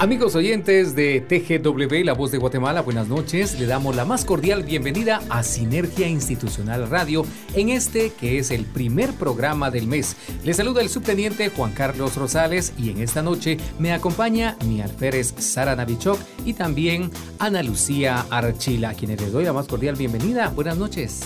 Amigos oyentes de TGW, La Voz de Guatemala, buenas noches. Le damos la más cordial bienvenida a Sinergia Institucional Radio en este que es el primer programa del mes. Le saluda el subteniente Juan Carlos Rosales y en esta noche me acompaña mi alférez Sara Navichok y también Ana Lucía Archila, a quienes les doy la más cordial bienvenida. Buenas noches.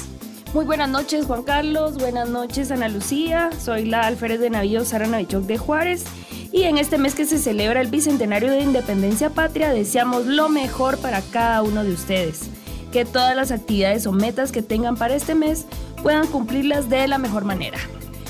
Muy buenas noches Juan Carlos, buenas noches Ana Lucía, soy la alférez de navío Sara Navichok de Juárez y en este mes que se celebra el Bicentenario de Independencia Patria deseamos lo mejor para cada uno de ustedes. Que todas las actividades o metas que tengan para este mes puedan cumplirlas de la mejor manera.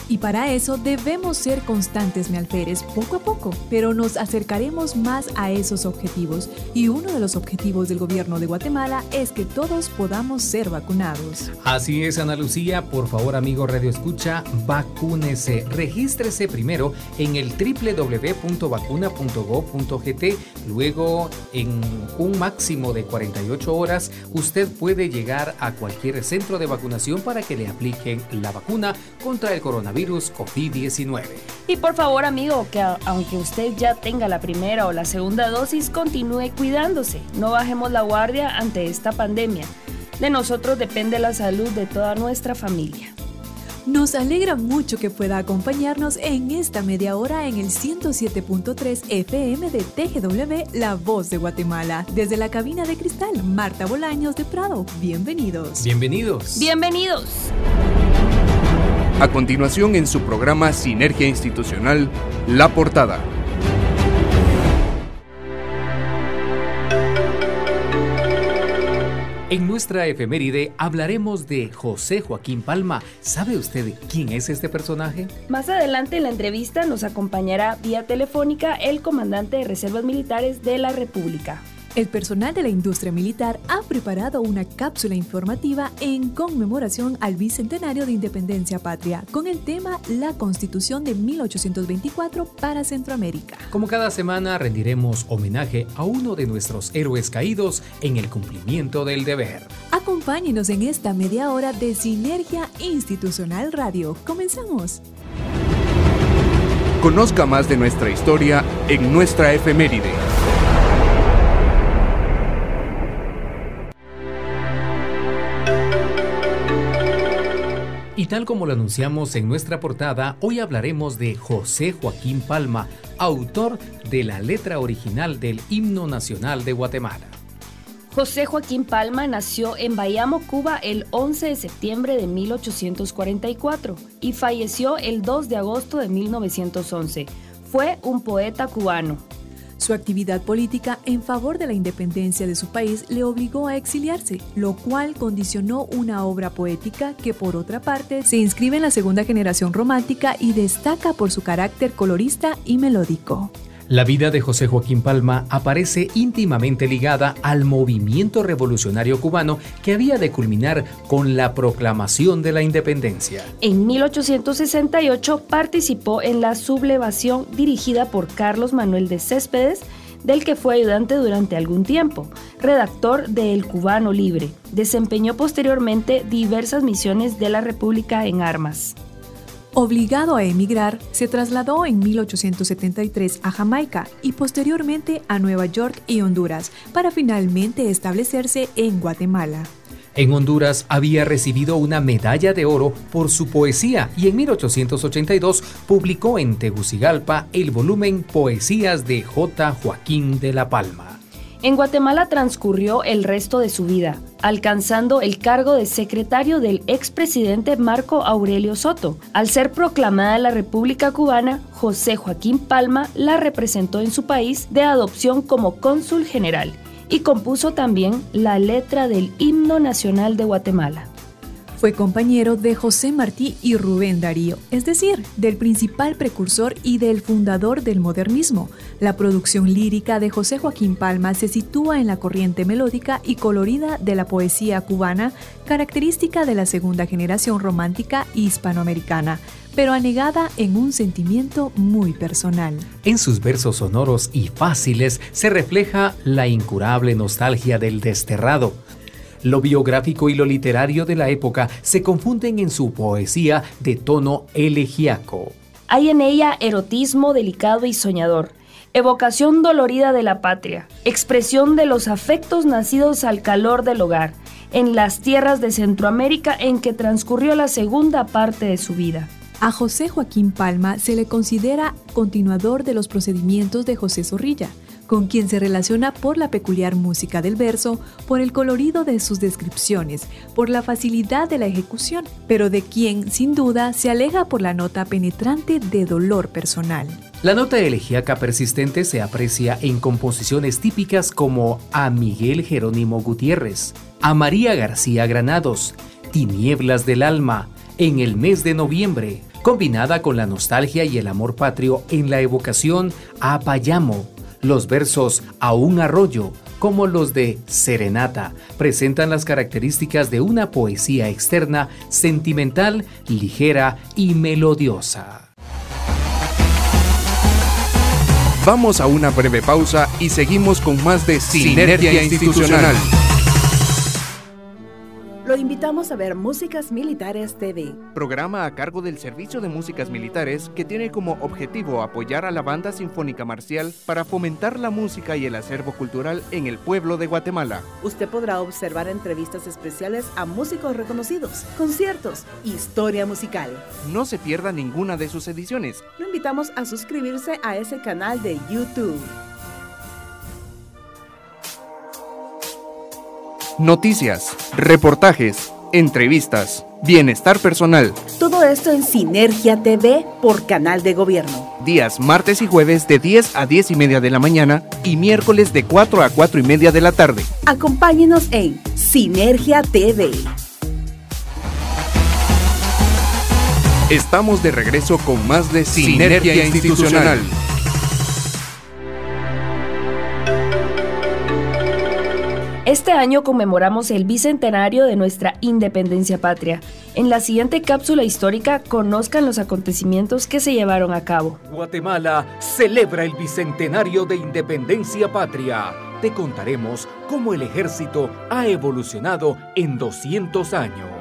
Y para eso debemos ser constantes, mi alférez, poco a poco, pero nos acercaremos más a esos objetivos. Y uno de los objetivos del gobierno de Guatemala es que todos podamos ser vacunados. Así es, Ana Lucía. Por favor, amigo Radio Escucha, vacúnese. Regístrese primero en el www.vacuna.gov.gt. Luego, en un máximo de 48 horas, usted puede llegar a cualquier centro de vacunación para que le apliquen la vacuna contra el coronavirus virus COVID-19. Y por favor, amigo, que aunque usted ya tenga la primera o la segunda dosis, continúe cuidándose. No bajemos la guardia ante esta pandemia. De nosotros depende la salud de toda nuestra familia. Nos alegra mucho que pueda acompañarnos en esta media hora en el 107.3 FM de TGW La Voz de Guatemala. Desde la cabina de cristal, Marta Bolaños de Prado. Bienvenidos. Bienvenidos. Bienvenidos. A continuación en su programa Sinergia Institucional, La Portada. En nuestra efeméride hablaremos de José Joaquín Palma. ¿Sabe usted quién es este personaje? Más adelante en la entrevista nos acompañará vía telefónica el comandante de Reservas Militares de la República. El personal de la industria militar ha preparado una cápsula informativa en conmemoración al Bicentenario de Independencia Patria con el tema La Constitución de 1824 para Centroamérica. Como cada semana rendiremos homenaje a uno de nuestros héroes caídos en el cumplimiento del deber. Acompáñenos en esta media hora de Sinergia Institucional Radio. Comenzamos. Conozca más de nuestra historia en nuestra efeméride. Y tal como lo anunciamos en nuestra portada, hoy hablaremos de José Joaquín Palma, autor de la letra original del himno nacional de Guatemala. José Joaquín Palma nació en Bayamo, Cuba, el 11 de septiembre de 1844 y falleció el 2 de agosto de 1911. Fue un poeta cubano. Su actividad política en favor de la independencia de su país le obligó a exiliarse, lo cual condicionó una obra poética que por otra parte se inscribe en la segunda generación romántica y destaca por su carácter colorista y melódico. La vida de José Joaquín Palma aparece íntimamente ligada al movimiento revolucionario cubano que había de culminar con la proclamación de la independencia. En 1868 participó en la sublevación dirigida por Carlos Manuel de Céspedes, del que fue ayudante durante algún tiempo, redactor de El Cubano Libre. Desempeñó posteriormente diversas misiones de la República en armas. Obligado a emigrar, se trasladó en 1873 a Jamaica y posteriormente a Nueva York y Honduras para finalmente establecerse en Guatemala. En Honduras había recibido una medalla de oro por su poesía y en 1882 publicó en Tegucigalpa el volumen Poesías de J. Joaquín de la Palma. En Guatemala transcurrió el resto de su vida, alcanzando el cargo de secretario del expresidente Marco Aurelio Soto. Al ser proclamada la República Cubana, José Joaquín Palma la representó en su país de adopción como cónsul general y compuso también la letra del himno nacional de Guatemala. Fue compañero de José Martí y Rubén Darío, es decir, del principal precursor y del fundador del modernismo. La producción lírica de José Joaquín Palma se sitúa en la corriente melódica y colorida de la poesía cubana, característica de la segunda generación romántica hispanoamericana. pero anegada en un sentimiento muy personal. En sus versos sonoros y fáciles se refleja la incurable nostalgia del desterrado. Lo biográfico y lo literario de la época se confunden en su poesía de tono elegíaco. Hay en ella erotismo delicado y soñador, evocación dolorida de la patria, expresión de los afectos nacidos al calor del hogar, en las tierras de Centroamérica en que transcurrió la segunda parte de su vida. A José Joaquín Palma se le considera continuador de los procedimientos de José Zorrilla, con quien se relaciona por la peculiar música del verso, por el colorido de sus descripciones, por la facilidad de la ejecución, pero de quien, sin duda, se aleja por la nota penetrante de dolor personal. La nota elegíaca persistente se aprecia en composiciones típicas como a Miguel Jerónimo Gutiérrez, a María García Granados, Tinieblas del Alma, en el mes de noviembre, combinada con la nostalgia y el amor patrio en la evocación a Payamo. Los versos a un arroyo, como los de Serenata, presentan las características de una poesía externa, sentimental, ligera y melodiosa. Vamos a una breve pausa y seguimos con más de Sinergia, Institucional. Lo invitamos a ver Músicas Militares TV. Programa a cargo del Servicio de Músicas Militares que tiene como objetivo apoyar a la banda sinfónica marcial para fomentar la música y el acervo cultural en el pueblo de Guatemala. Usted podrá observar entrevistas especiales a músicos reconocidos, conciertos, historia musical. No se pierda ninguna de sus ediciones. Lo invitamos a suscribirse a ese canal de YouTube. Noticias, reportajes, entrevistas, bienestar personal. Todo esto en Sinergia TV por Canal de Gobierno. Días martes y jueves de 10 a 10 y media de la mañana y miércoles de 4 a 4 y media de la tarde. Acompáñenos en Sinergia TV. Estamos de regreso con más de Sinergia, Institucional. Este año conmemoramos el bicentenario de nuestra independencia patria. En la siguiente cápsula histórica conozcan los acontecimientos que se llevaron a cabo. Guatemala celebra el bicentenario de independencia patria. Te contaremos cómo el ejército ha evolucionado en 200 años.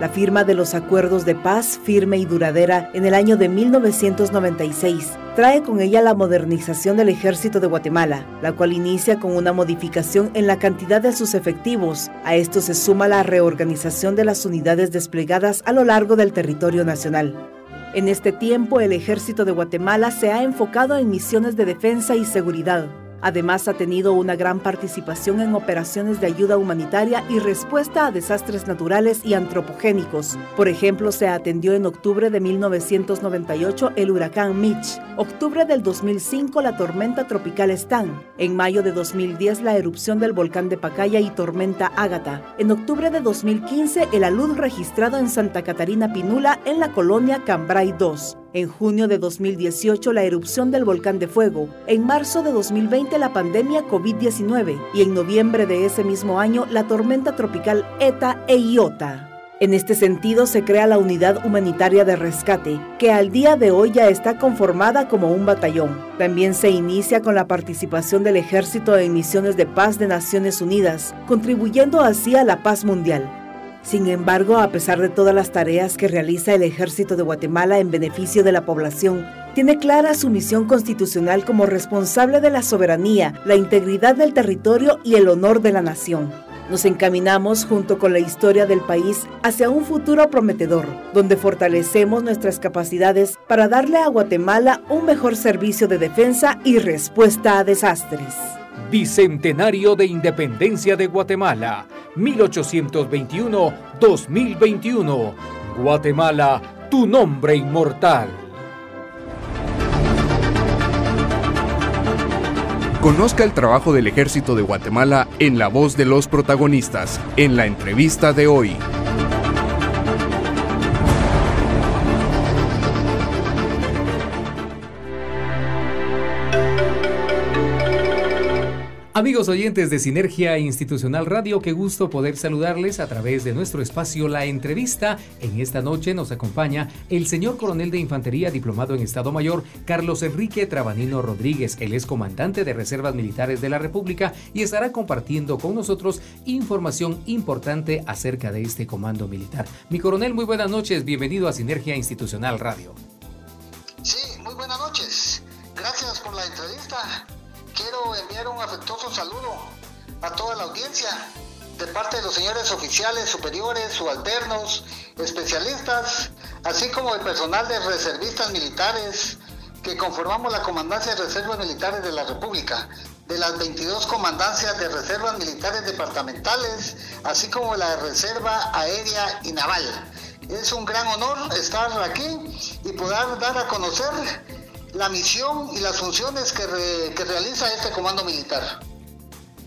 La firma de los acuerdos de paz firme y duradera en el año de 1996 trae con ella la modernización del ejército de Guatemala, la cual inicia con una modificación en la cantidad de sus efectivos. A esto se suma la reorganización de las unidades desplegadas a lo largo del territorio nacional. En este tiempo, el ejército de Guatemala se ha enfocado en misiones de defensa y seguridad, Además, ha tenido una gran participación en operaciones de ayuda humanitaria y respuesta a desastres naturales y antropogénicos. Por ejemplo, se atendió en octubre de 1998 el huracán Mitch, octubre del 2005 la tormenta tropical Stan, en mayo de 2010 la erupción del volcán de Pacaya y tormenta Ágata, en octubre de 2015 el alud registrado en Santa Catarina Pinula en la colonia Cambrai 2. En junio de 2018 la erupción del volcán de fuego, en marzo de 2020 la pandemia COVID-19 y en noviembre de ese mismo año la tormenta tropical ETA e IOTA. En este sentido se crea la Unidad Humanitaria de Rescate, que al día de hoy ya está conformada como un batallón. También se inicia con la participación del ejército en misiones de paz de Naciones Unidas, contribuyendo así a la paz mundial. Sin embargo, a pesar de todas las tareas que realiza el ejército de Guatemala en beneficio de la población, tiene clara su misión constitucional como responsable de la soberanía, la integridad del territorio y el honor de la nación. Nos encaminamos junto con la historia del país hacia un futuro prometedor, donde fortalecemos nuestras capacidades para darle a Guatemala un mejor servicio de defensa y respuesta a desastres. Bicentenario de Independencia de Guatemala, 1821-2021. Guatemala, tu nombre inmortal. Conozca el trabajo del ejército de Guatemala en la voz de los protagonistas, en la entrevista de hoy. Amigos oyentes de Sinergia Institucional Radio, qué gusto poder saludarles a través de nuestro espacio La Entrevista. En esta noche nos acompaña el señor coronel de Infantería diplomado en Estado Mayor, Carlos Enrique Trabanino Rodríguez. Él es comandante de Reservas Militares de la República y estará compartiendo con nosotros información importante acerca de este comando militar. Mi coronel, muy buenas noches. Bienvenido a Sinergia Institucional Radio. Sí, muy buenas noches. Enviar un afectuoso saludo a toda la audiencia de parte de los señores oficiales superiores, subalternos, especialistas, así como el personal de reservistas militares que conformamos la Comandancia de Reservas Militares de la República, de las 22 comandancias de reservas militares departamentales, así como la Reserva Aérea y Naval. Es un gran honor estar aquí y poder dar a conocer la misión y las funciones que, realiza este comando militar.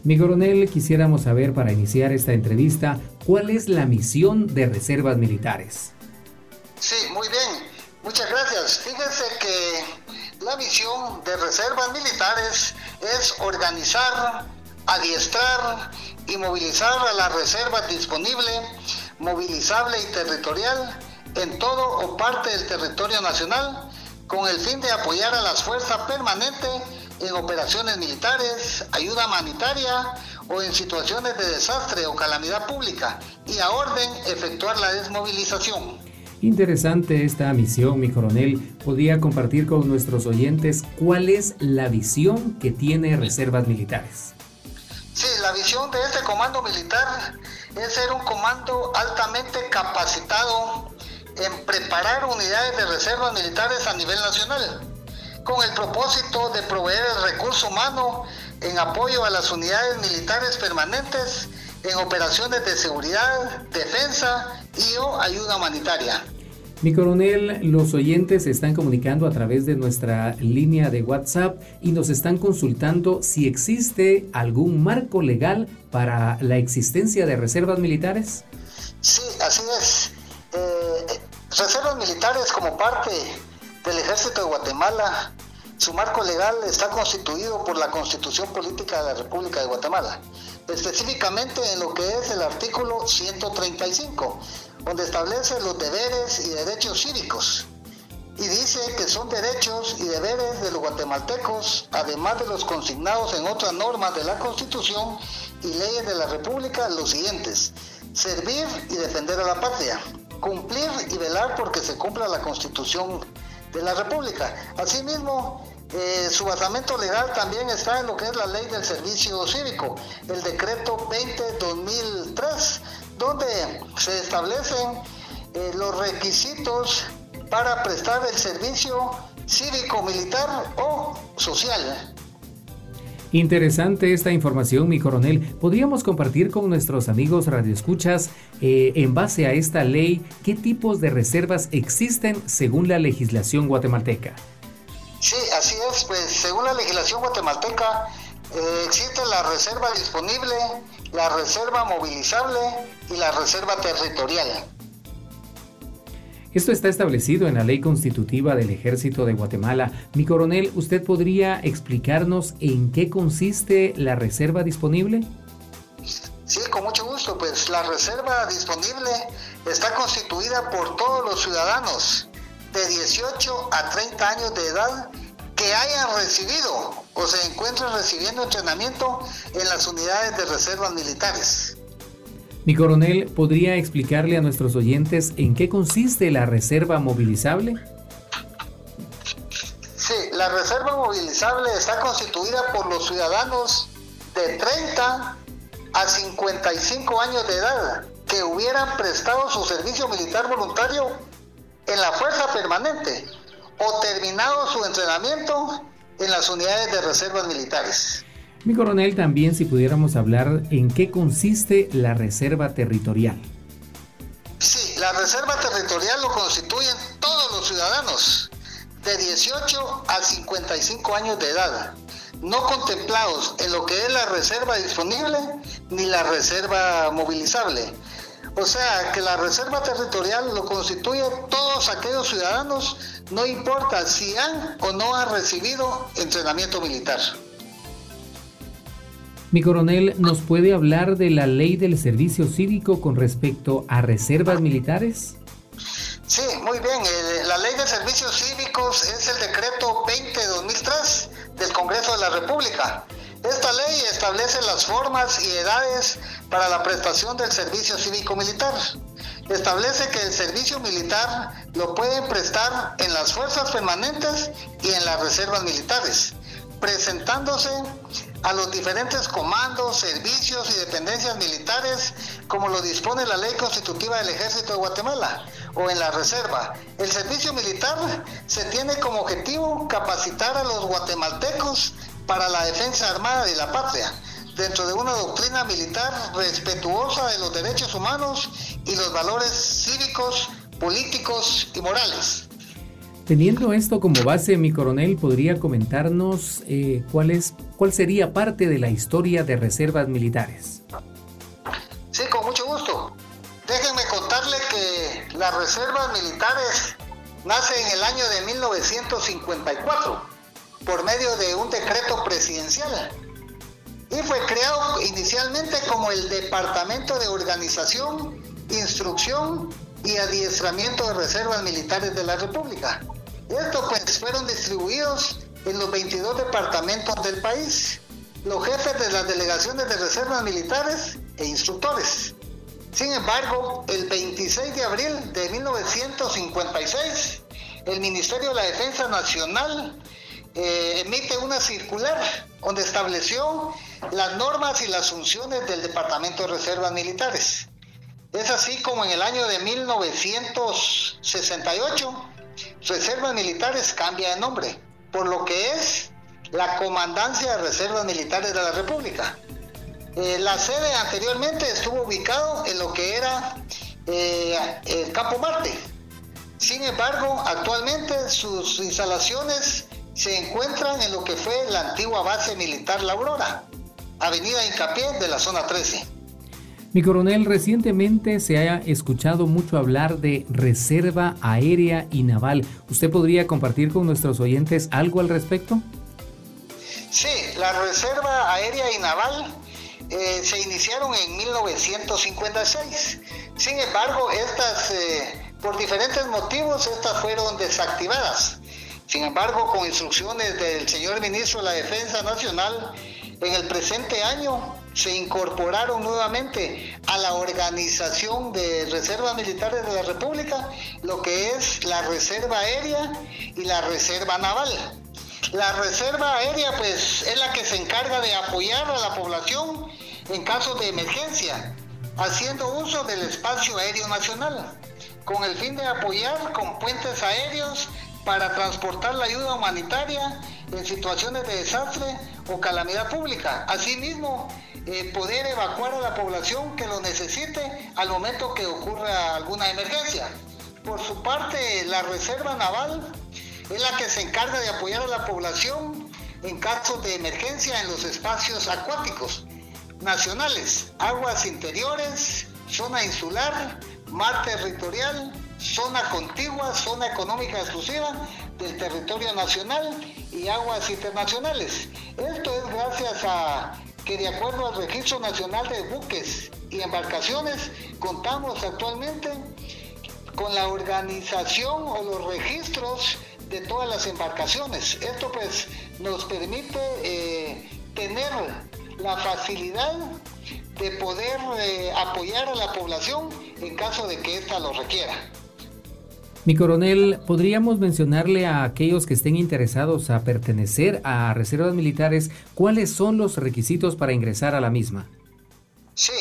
Mi coronel, quisiéramos saber para iniciar esta entrevista, ¿cuál es la misión de reservas militares? Sí, muy bien, muchas gracias. Fíjense que la misión de reservas militares es organizar, adiestrar y movilizar a la reserva disponible, movilizable y territorial en todo o parte del territorio nacional con el fin de apoyar a las fuerzas permanentes en operaciones militares, ayuda humanitaria o en situaciones de desastre o calamidad pública y a orden efectuar la desmovilización. Interesante esta misión, mi coronel. ¿Podría compartir con nuestros oyentes cuál es la visión que tiene Reservas Militares? Sí, la visión de este comando militar es ser un comando altamente capacitado en preparar unidades de reservas militares a nivel nacional, con el propósito de proveer el recurso humano en apoyo a las unidades militares permanentes en operaciones de seguridad, defensa y o ayuda humanitaria. Mi coronel, los oyentes se están comunicando a través de nuestra línea de WhatsApp y nos están consultando si existe algún marco legal para la existencia de reservas militares. Sí, así es. Eh, reservas militares como parte del ejército de Guatemala, su marco legal está constituido por la Constitución Política de la República de Guatemala, específicamente en lo que es el artículo 135, donde establece los deberes y derechos cívicos. Y dice que son derechos y deberes de los guatemaltecos, además de los consignados en otras normas de la Constitución y leyes de la República, los siguientes. Servir y defender a la patria, cumplir y velar porque se cumpla la Constitución de la República. Asimismo, eh, su basamento legal también está en lo que es la ley del servicio cívico, el decreto 20-2003, donde se establecen eh, los requisitos para prestar el servicio cívico, militar o social. Interesante esta información, mi coronel. ¿Podríamos compartir con nuestros amigos radioescuchas, eh, en base a esta ley, qué tipos de reservas existen según la legislación guatemalteca? Sí, así es. Pues según la legislación guatemalteca, eh, existe la reserva disponible, la reserva movilizable y la reserva territorial. Esto está establecido en la ley constitutiva del Ejército de Guatemala. Mi coronel, ¿usted podría explicarnos en qué consiste la reserva disponible? Sí, con mucho gusto. Pues la reserva disponible está constituida por todos los ciudadanos de 18 a 30 años de edad que hayan recibido o se encuentren recibiendo entrenamiento en las unidades de reservas militares. Mi coronel, ¿podría explicarle a nuestros oyentes en qué consiste la reserva movilizable? Sí, la reserva movilizable está constituida por los ciudadanos de 30 a 55 años de edad que hubieran prestado su servicio militar voluntario en la fuerza permanente o terminado su entrenamiento en las unidades de reservas militares. Mi coronel, también si pudiéramos hablar en qué consiste la reserva territorial. Sí, la reserva territorial lo constituyen todos los ciudadanos de 18 a 55 años de edad, no contemplados en lo que es la reserva disponible ni la reserva movilizable. O sea, que la reserva territorial lo constituye todos aquellos ciudadanos, no importa si han o no han recibido entrenamiento militar. Mi coronel, ¿nos puede hablar de la ley del servicio cívico con respecto a reservas militares? Sí, muy bien. la ley de servicios cívicos es el decreto 20-2003 del Congreso de la República. Esta ley establece las formas y edades para la prestación del servicio cívico militar. Establece que el servicio militar lo pueden prestar en las fuerzas permanentes y en las reservas militares, presentándose a los diferentes comandos, servicios y dependencias militares como lo dispone la ley constitutiva del Ejército de Guatemala o en la reserva. El servicio militar se tiene como objetivo capacitar a los guatemaltecos para la defensa armada de la patria, dentro de una doctrina militar respetuosa de los derechos humanos y los valores cívicos, políticos y morales. Teniendo esto como base, mi coronel, ¿podría comentarnos eh, cuál, es, cuál sería parte de la historia de reservas militares? Sí, con mucho gusto. Déjenme contarle que las reservas militares nacen en el año de 1954 por medio de un decreto presidencial y fue creado inicialmente como el Departamento de Organización, Instrucción y Adiestramiento de Reservas Militares de la República. Estos pues fueron distribuidos en los 22 departamentos del país, los jefes de las delegaciones de reservas militares e instructores. Sin embargo, el 26 de abril de 1956, el Ministerio de la Defensa Nacional eh, emite una circular donde estableció las normas y las funciones del Departamento de Reservas Militares. Es así como en el año de 1968, Reservas Militares cambia de nombre, por lo que es la Comandancia de Reservas Militares de la República. Eh, la sede anteriormente estuvo ubicado en lo que era eh, el Campo Marte. Sin embargo, actualmente sus instalaciones se encuentran en lo que fue la antigua base militar La Aurora, Avenida Incapié de la zona 13. Mi coronel, recientemente se ha escuchado mucho hablar de reserva aérea y naval. ¿Usted podría compartir con nuestros oyentes algo al respecto? Sí, la reserva aérea y naval eh, se iniciaron en 1956. Sin embargo, estas, eh, por diferentes motivos, estas fueron desactivadas. Sin embargo, con instrucciones del señor ministro de la Defensa Nacional, en el presente año se incorporaron nuevamente a la organización de reservas militares de la República lo que es la Reserva Aérea y la Reserva Naval. La Reserva Aérea pues es la que se encarga de apoyar a la población en caso de emergencia, haciendo uso del espacio aéreo nacional, con el fin de apoyar con puentes aéreos para transportar la ayuda humanitaria en situaciones de desastre o calamidad pública. Asimismo, eh, poder evacuar a la población que lo necesite al momento que ocurra alguna emergencia. Por su parte, la Reserva Naval es la que se encarga de apoyar a la población en casos de emergencia en los espacios acuáticos nacionales, aguas interiores, zona insular, mar territorial, zona contigua, zona económica exclusiva del territorio nacional y aguas internacionales. Esto es gracias a que de acuerdo al Registro Nacional de Buques y Embarcaciones contamos actualmente con la organización o los registros de todas las embarcaciones. Esto pues nos permite eh, tener la facilidad de poder eh, apoyar a la población en caso de que ésta lo requiera. Mi coronel, ¿podríamos mencionarle a aquellos que estén interesados a pertenecer a reservas militares cuáles son los requisitos para ingresar a la misma? Sí,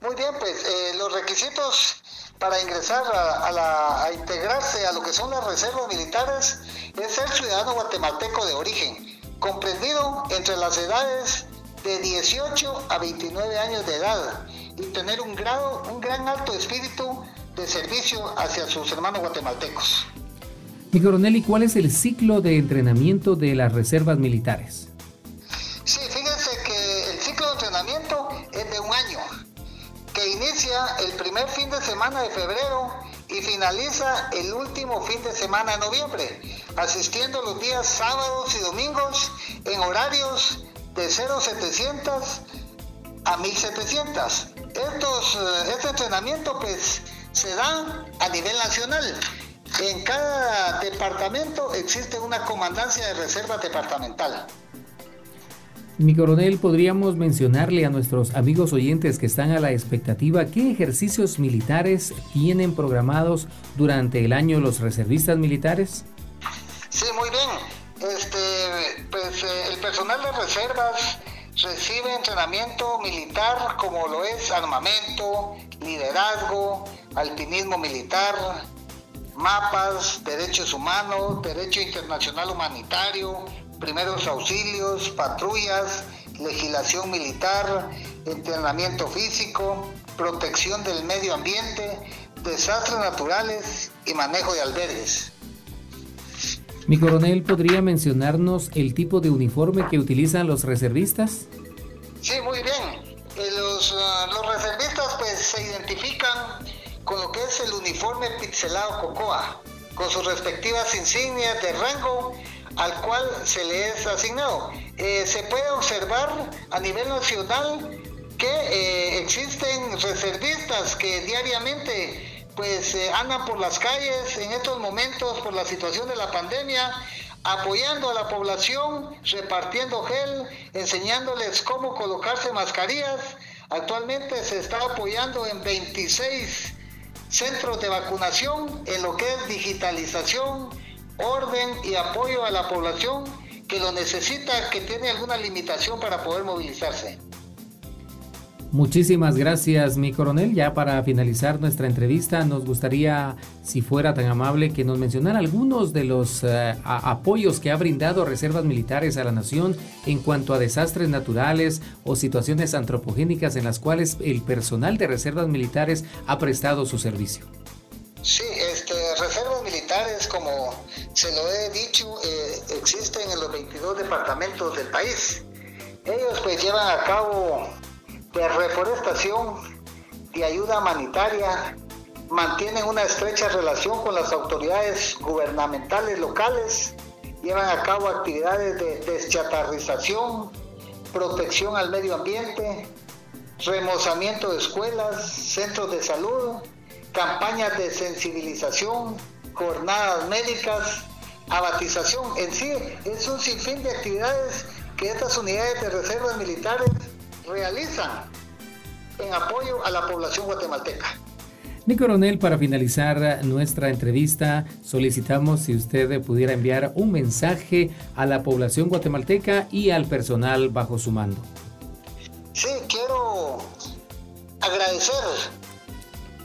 muy bien, pues eh, los requisitos para ingresar a, a, integrarse a lo que son las reservas militares es ser ciudadano guatemalteco de origen, comprendido entre las edades de 18 a 29 años de edad y tener un grado, un gran alto espíritu de servicio hacia sus hermanos guatemaltecos. Mi coronel, ¿y cuál es el ciclo de entrenamiento de las reservas militares? Sí, fíjense que el ciclo de entrenamiento es de un año, que inicia el primer fin de semana de febrero y finaliza el último fin de semana de noviembre, asistiendo los días sábados y domingos en horarios de 0700 a 1700. Estos, eh, este entrenamiento pues se da a nivel nacional. En cada departamento existe una comandancia de reserva departamental. Mi coronel, ¿podríamos mencionarle a nuestros amigos oyentes que están a la expectativa qué ejercicios militares tienen programados durante el año los reservistas militares? Sí, muy bien. Este, pues eh, el personal de reservas recibe entrenamiento militar como lo es armamento, liderazgo, alpinismo militar, mapas, derechos humanos, derecho internacional humanitario, primeros auxilios, patrullas, legislación militar, entrenamiento físico, protección del medio ambiente, desastres naturales y manejo de albergues. Mi coronel, ¿podría mencionarnos el tipo de uniforme que utilizan los reservistas? Sí, muy bien. Eh, los, uh, los reservistas pues se identifican con lo que es el uniforme pixelado COCOA, con sus respectivas insignias de rango al cual se le es asignado. Eh, se puede observar a nivel nacional que eh, existen reservistas que diariamente pues eh, andan por las calles en estos momentos por la situación de la pandemia apoyando a la población, repartiendo gel, enseñándoles cómo colocarse mascarillas. Actualmente se está apoyando en 26 centros de vacunación en lo que es digitalización, orden y apoyo a la población que lo necesita, que tiene alguna limitación para poder movilizarse. Muchísimas gracias, mi coronel. Ya para finalizar nuestra entrevista, nos gustaría, si fuera tan amable, que nos mencionara algunos de los eh, apoyos que ha brindado Reservas Militares a la Nación en cuanto a desastres naturales o situaciones antropogénicas en las cuales el personal de Reservas Militares ha prestado su servicio. Sí, este, reservas militares, como se lo he dicho, eh, existen en los 22 departamentos del país. Ellos pues llevan a cabo de reforestación, de ayuda humanitaria, mantienen una estrecha relación con las autoridades gubernamentales locales, llevan a cabo actividades de deschatarrización, protección al medio ambiente, remozamiento de escuelas, centros de salud, campañas de sensibilización, jornadas médicas, abatización. En sí, es un sinfín de actividades que estas unidades de reservas militares realizan en apoyo a la población guatemalteca. Mi coronel, para finalizar nuestra entrevista, solicitamos si usted pudiera enviar un mensaje a la población guatemalteca y al personal bajo su mando. Sí, quiero agradecer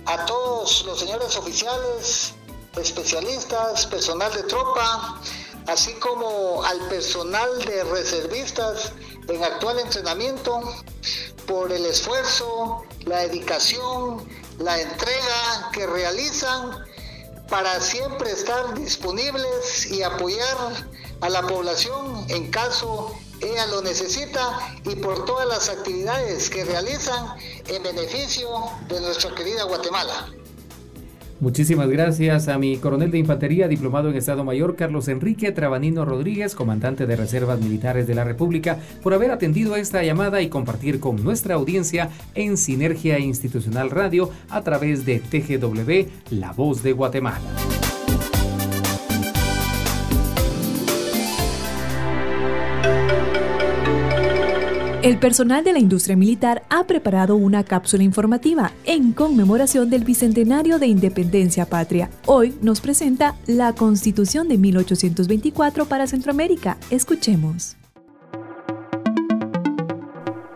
a todos los señores oficiales, especialistas, personal de tropa, así como al personal de reservistas en actual entrenamiento por el esfuerzo, la dedicación, la entrega que realizan para siempre estar disponibles y apoyar a la población en caso ella lo necesita y por todas las actividades que realizan en beneficio de nuestra querida Guatemala. Muchísimas gracias a mi coronel de infantería, diplomado en Estado Mayor, Carlos Enrique Trabanino Rodríguez, comandante de Reservas Militares de la República, por haber atendido esta llamada y compartir con nuestra audiencia en Sinergia Institucional Radio a través de TGW, La Voz de Guatemala. El personal de la industria militar ha preparado una cápsula informativa en conmemoración del Bicentenario de Independencia Patria. Hoy nos presenta la Constitución de 1824 para Centroamérica. Escuchemos.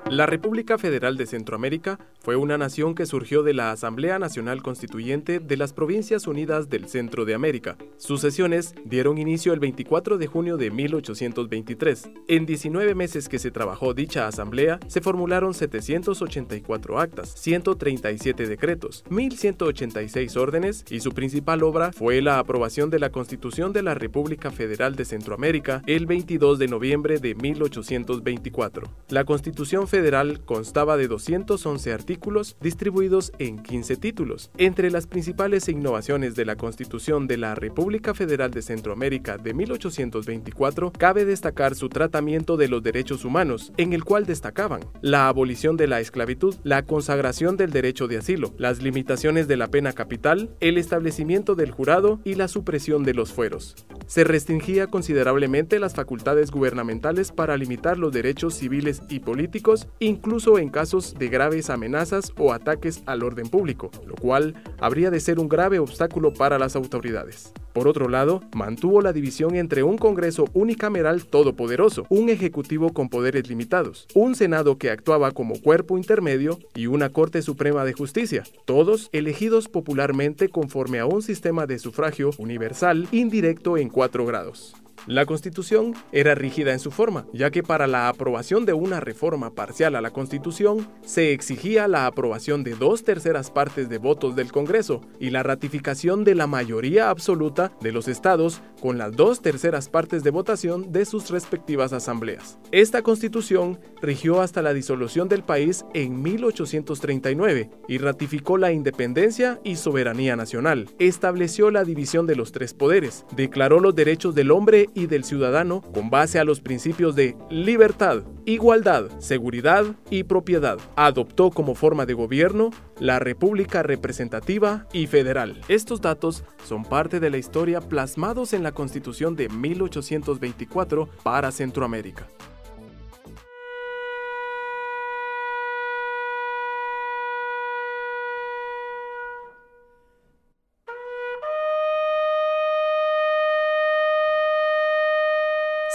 La República Federal de Centroamérica fue una nación que surgió de la Asamblea Nacional Constituyente de las Provincias Unidas del Centro de América. Sus sesiones dieron inicio el 24 de junio de 1823. En 19 meses que se trabajó dicha asamblea, se formularon 784 actas, 137 decretos, 1186 órdenes y su principal obra fue la aprobación de la Constitución de la República Federal de Centroamérica el 22 de noviembre de 1824. La Constitución Federal federal constaba de 211 artículos distribuidos en 15 títulos. Entre las principales innovaciones de la Constitución de la República Federal de Centroamérica de 1824 cabe destacar su tratamiento de los derechos humanos, en el cual destacaban la abolición de la esclavitud, la consagración del derecho de asilo, las limitaciones de la pena capital, el establecimiento del jurado y la supresión de los fueros. Se restringía considerablemente las facultades gubernamentales para limitar los derechos civiles y políticos, incluso en casos de graves amenazas o ataques al orden público, lo cual habría de ser un grave obstáculo para las autoridades. Por otro lado, mantuvo la división entre un Congreso unicameral todopoderoso, un Ejecutivo con poderes limitados, un Senado que actuaba como cuerpo intermedio y una Corte Suprema de Justicia, todos elegidos popularmente conforme a un sistema de sufragio universal indirecto en cuatro grados. La Constitución era rígida en su forma, ya que para la aprobación de una reforma parcial a la Constitución se exigía la aprobación de dos terceras partes de votos del Congreso y la ratificación de la mayoría absoluta de los estados con las dos terceras partes de votación de sus respectivas asambleas. Esta Constitución rigió hasta la disolución del país en 1839 y ratificó la independencia y soberanía nacional. Estableció la división de los tres poderes, declaró los derechos del hombre y del ciudadano con base a los principios de libertad, igualdad, seguridad y propiedad. Adoptó como forma de gobierno la República Representativa y Federal. Estos datos son parte de la historia plasmados en la Constitución de 1824 para Centroamérica.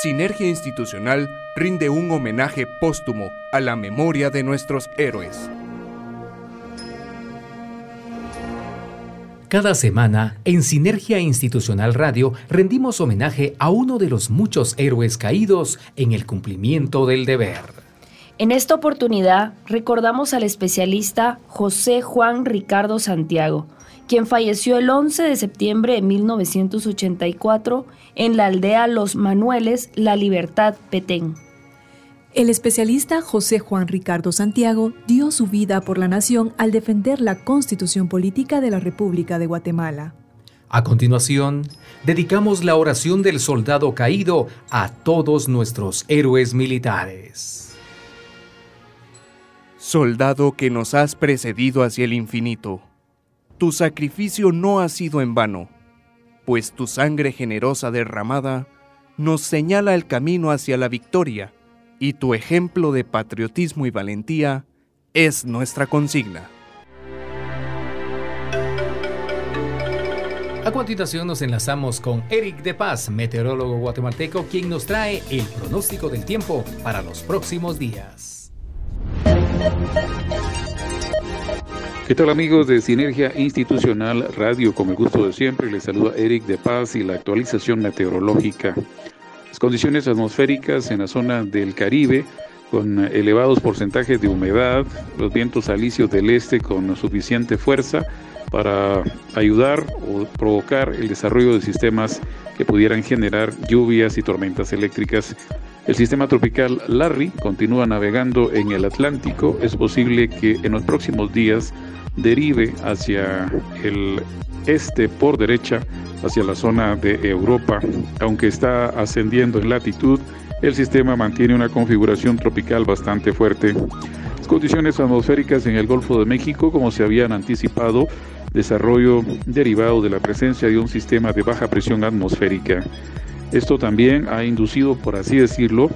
Sinergia Institucional rinde un homenaje póstumo a la memoria de nuestros héroes. Cada semana, en Sinergia Institucional Radio, rendimos homenaje a uno de los muchos héroes caídos en el cumplimiento del deber. En esta oportunidad, recordamos al especialista José Juan Ricardo Santiago, quien falleció el 11 de septiembre de 1984 en la aldea Los Manueles, La Libertad, Petén. El especialista José Juan Ricardo Santiago dio su vida por la nación al defender la constitución política de la República de Guatemala. A continuación, dedicamos la oración del soldado caído a todos nuestros héroes militares. Soldado que nos has precedido hacia el infinito, tu sacrificio no ha sido en vano, pues tu sangre generosa derramada nos señala el camino hacia la victoria y tu ejemplo de patriotismo y valentía es nuestra consigna. A continuación nos enlazamos con Eric De Paz, meteorólogo guatemalteco, quien nos trae el pronóstico del tiempo para los próximos días. ¿Qué tal amigos de Sinergia Institucional Radio? Con el gusto de siempre les saluda Eric De Paz y la actualización meteorológica. Las condiciones atmosféricas en la zona del Caribe con elevados porcentajes de humedad, los vientos alisios del este con suficiente fuerza para ayudar o provocar el desarrollo de sistemas que pudieran generar lluvias y tormentas eléctricas. El sistema tropical Larry continúa navegando en el Atlántico. Es posible que en los próximos días derive hacia el este por derecha, hacia la zona de Europa. Aunque está ascendiendo en latitud, el sistema mantiene una configuración tropical bastante fuerte. Las condiciones atmosféricas en el Golfo de México, como se habían anticipado, desarrollo derivado de la presencia de un sistema de baja presión atmosférica. Esto también ha inducido, por así decirlo,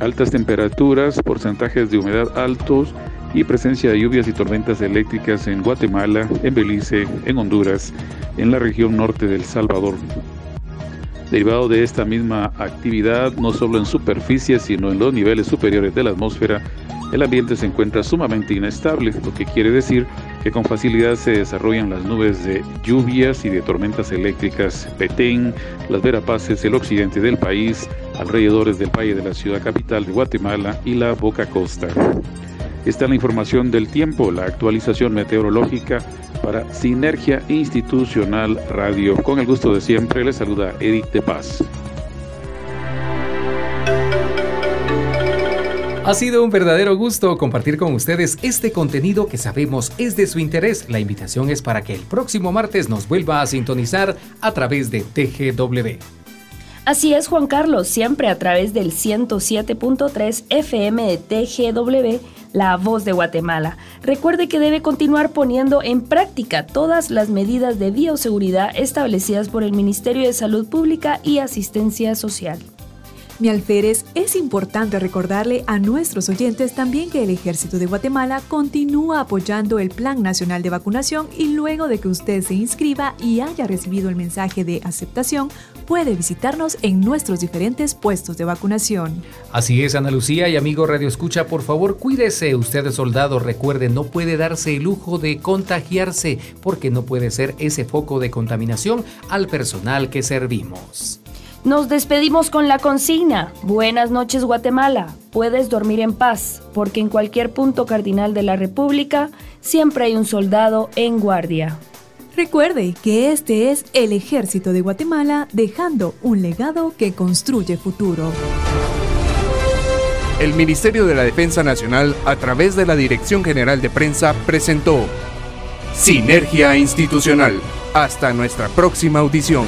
altas temperaturas, porcentajes de humedad altos y presencia de lluvias y tormentas eléctricas en Guatemala, en Belice, en Honduras, en la región norte del Salvador. Derivado de esta misma actividad, no solo en superficie, sino en los niveles superiores de la atmósfera, el ambiente se encuentra sumamente inestable, lo que quiere decir que con facilidad se desarrollan las nubes de lluvias y de tormentas eléctricas. Petén, las Verapaces, el occidente del país, alrededores del valle de la ciudad capital de Guatemala y la Boca Costa. Esta es la información del tiempo, la actualización meteorológica para Sinergia Institucional Radio. Con el gusto de siempre, les saluda Edith de Paz. Ha sido un verdadero gusto compartir con ustedes este contenido que sabemos es de su interés. La invitación es para que el próximo martes nos vuelva a sintonizar a través de TGW. Así es, Juan Carlos, siempre a través del 107.3 FM de TGW, La Voz de Guatemala. Recuerde que debe continuar poniendo en práctica todas las medidas de bioseguridad establecidas por el Ministerio de Salud Pública y Asistencia Social. Mi alférez, es importante recordarle a nuestros oyentes también que el Ejército de Guatemala continúa apoyando el Plan Nacional de Vacunación y luego de que usted se inscriba y haya recibido el mensaje de aceptación, puede visitarnos en nuestros diferentes puestos de vacunación. Así es, Ana Lucía y amigo Radio Escucha, por favor cuídese usted soldado, recuerde, no puede darse el lujo de contagiarse porque no puede ser ese foco de contaminación al personal que servimos. Nos despedimos con la consigna. Buenas noches Guatemala. Puedes dormir en paz, porque en cualquier punto cardinal de la República siempre hay un soldado en guardia. Recuerde que este es el ejército de Guatemala dejando un legado que construye futuro. El Ministerio de la Defensa Nacional, a través de la Dirección General de Prensa, presentó Sinergia Institucional. Hasta nuestra próxima audición.